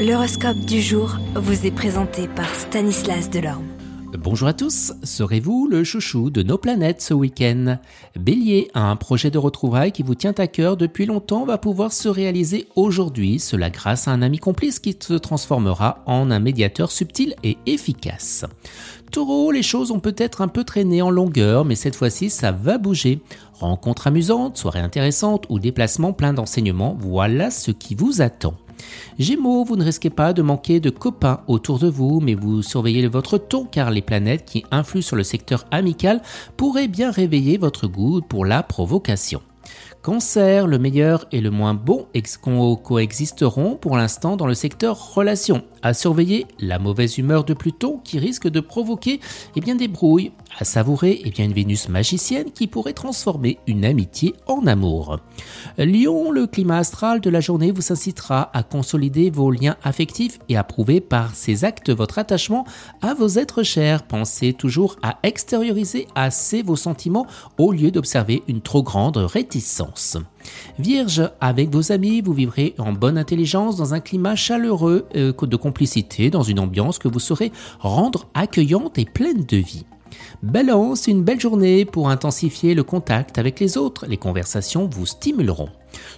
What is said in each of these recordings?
L'horoscope du jour vous est présenté par Stanislas Delorme. Bonjour à tous, serez-vous le chouchou de nos planètes ce week-end? Bélier, un projet de retrouvailles qui vous tient à cœur depuis longtemps va pouvoir se réaliser aujourd'hui, cela grâce à un ami complice qui se transformera en un médiateur subtil et efficace. Taureau, les choses ont peut-être un peu traîné en longueur, mais cette fois-ci ça va bouger. Rencontre amusante, soirée intéressante ou déplacement plein d'enseignements, voilà ce qui vous attend. Gémeaux, vous ne risquez pas de manquer de copains autour de vous, mais vous surveillez votre ton car les planètes qui influent sur le secteur amical pourraient bien réveiller votre goût pour la provocation. Cancer, le meilleur et le moins bon coexisteront pour l'instant dans le secteur relations. À surveiller la mauvaise humeur de Pluton qui risque de provoquer eh bien, des brouilles. À savourer eh bien, une Vénus magicienne qui pourrait transformer une amitié en amour. Lion, le climat astral de la journée vous incitera à consolider vos liens affectifs et à prouver par ces actes votre attachement à vos êtres chers. Pensez toujours à extérioriser assez vos sentiments au lieu d'observer une trop grande réticence. Vierge, avec vos amis, vous vivrez en bonne intelligence dans un climat chaleureux euh, de complicité, dans une ambiance que vous saurez rendre accueillante et pleine de vie. Balance, une belle journée pour intensifier le contact avec les autres. Les conversations vous stimuleront.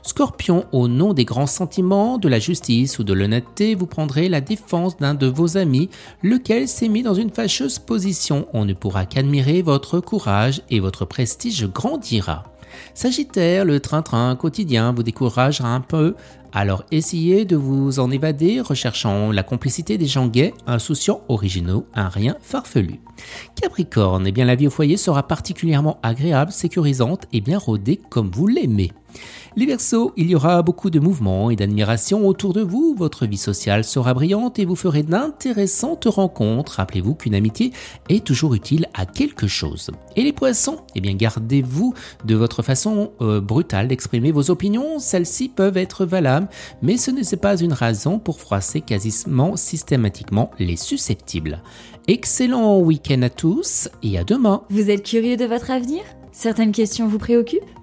Scorpion, au nom des grands sentiments, de la justice ou de l'honnêteté, vous prendrez la défense d'un de vos amis, lequel s'est mis dans une fâcheuse position. On ne pourra qu'admirer votre courage et votre prestige grandira. Sagittaire, le train-train quotidien vous découragera un peu, alors essayez de vous en évader, recherchant la complicité des gens gays, insouciants, originaux, un rien farfelu. Capricorne, eh bien la vie au foyer sera particulièrement agréable, sécurisante et bien rodée comme vous l'aimez. Les Verseaux, il y aura beaucoup de mouvements et d'admiration autour de vous, votre vie sociale sera brillante et vous ferez d'intéressantes rencontres. Rappelez-vous qu'une amitié est toujours utile à quelque chose. Et les Poissons, eh bien gardez-vous de votre façon euh, brutale d'exprimer vos opinions, celles-ci peuvent être valables, mais ce n'est pas une raison pour froisser quasiment systématiquement les susceptibles. Excellent week-end à tous et à demain. Vous êtes curieux de votre avenir? Certaines questions vous préoccupent?